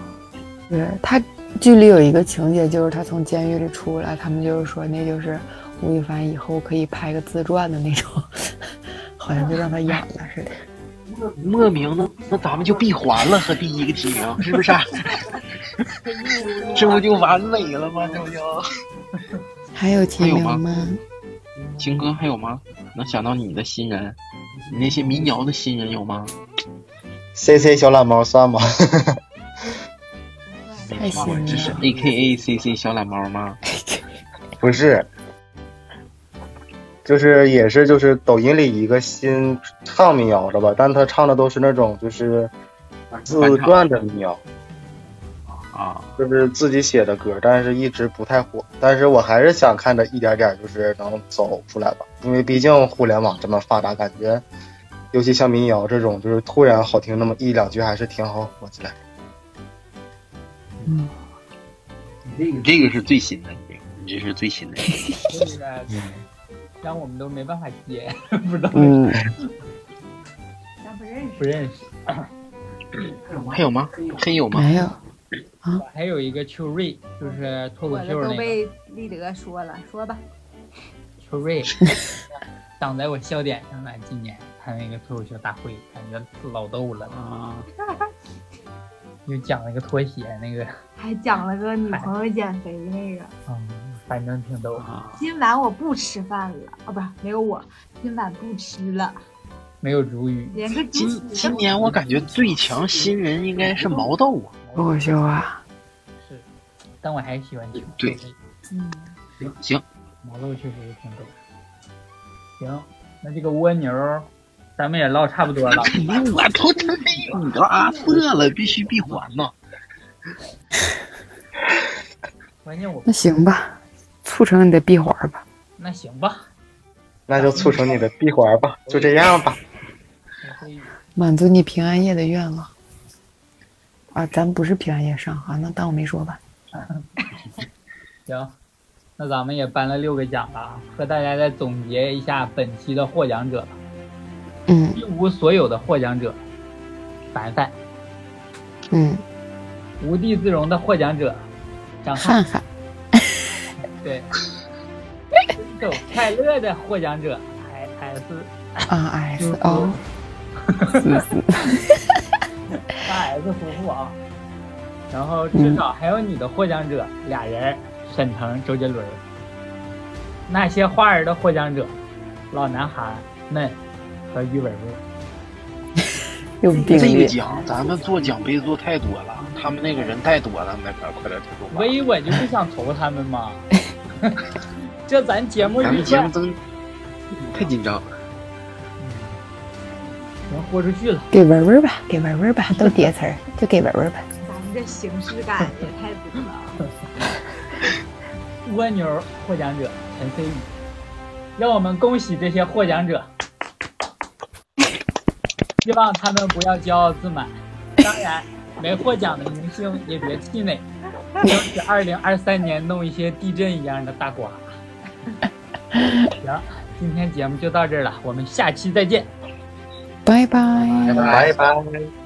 对他剧里有一个情节，就是他从监狱里出来，他们就是说那就是吴亦凡以后可以拍个自传的那种，好像就让他演了似的。莫名的，那咱们就闭环了，和第一个提名是不是？这不就完美了吗？这不就？还有提名还有吗？情哥还有吗？能想到你的新人，你那些民谣的新人有吗？C C 小懒猫算吗？太新了这是 A K A C C 小懒猫吗？不是，就是也是就是抖音里一个新唱民谣的吧，但他唱的都是那种就是自传的民谣，啊，就是自己写的歌，但是一直不太火。但是我还是想看着一点点就是能走出来吧，因为毕竟互联网这么发达，感觉尤其像民谣这种，就是突然好听那么一两句，还是挺好火起来。嗯，你这个是最新的，你这个你这是最新的。这个让我们都没办法接，不知道嗯，咱不认识。不认识。还有吗？还有吗？没有，还有一个秋瑞，就是脱口秀那个都被立德说了，说吧。秋瑞，挡在我笑点上了。今年他那个脱口秀大会，感觉老逗了啊！又讲了个拖鞋那个，还讲了个女朋友减肥那个。嗯，反正挺逗。今晚我不吃饭了，哦，不是没有我，今晚不吃了，没有主语，连个今主今年我感觉最强新人应该是毛豆啊。脱口秀啊，是，但我还是喜欢听对。嗯，行，毛豆确实是挺逗。行，那这个蜗牛，咱们也唠差不多了。我都真没有，你都阿瑟了，必须闭环嘛。关键我那行吧，促成你的闭环吧。那行吧，那就促成你的闭环吧，就这样吧。满足你平安夜的愿望。啊，咱不是平安夜上啊，那当我没说吧。行，那咱们也颁了六个奖了啊，和大家再总结一下本期的获奖者吧。嗯一无所有的获奖者，凡凡；嗯，无地自容的获奖者，张翰。汉汉，对，分手快乐的获奖者，I S 啊 S 哦，大 S 夫妇啊。然后至少还有你的获奖者、俩人，沈腾、周杰伦。那些花儿的获奖者，老男孩们和于文文。有病这个。奖咱们做奖杯做太多了，他们那个人太多了，那个快点推出吧。威我就不想投他们嘛。这咱节目预咱们节目算，增太紧张了。行，豁出去了。给文文吧，给文文吧，都叠词儿，就给文文吧。咱们这形式感也太足了。蜗牛获奖者陈飞宇，让我们恭喜这些获奖者，希望他们不要骄傲自满。当然，没获奖的明星也别气馁，二零二三年弄一些地震一样的大瓜。行，今天节目就到这儿了，我们下期再见。拜拜。拜拜拜拜。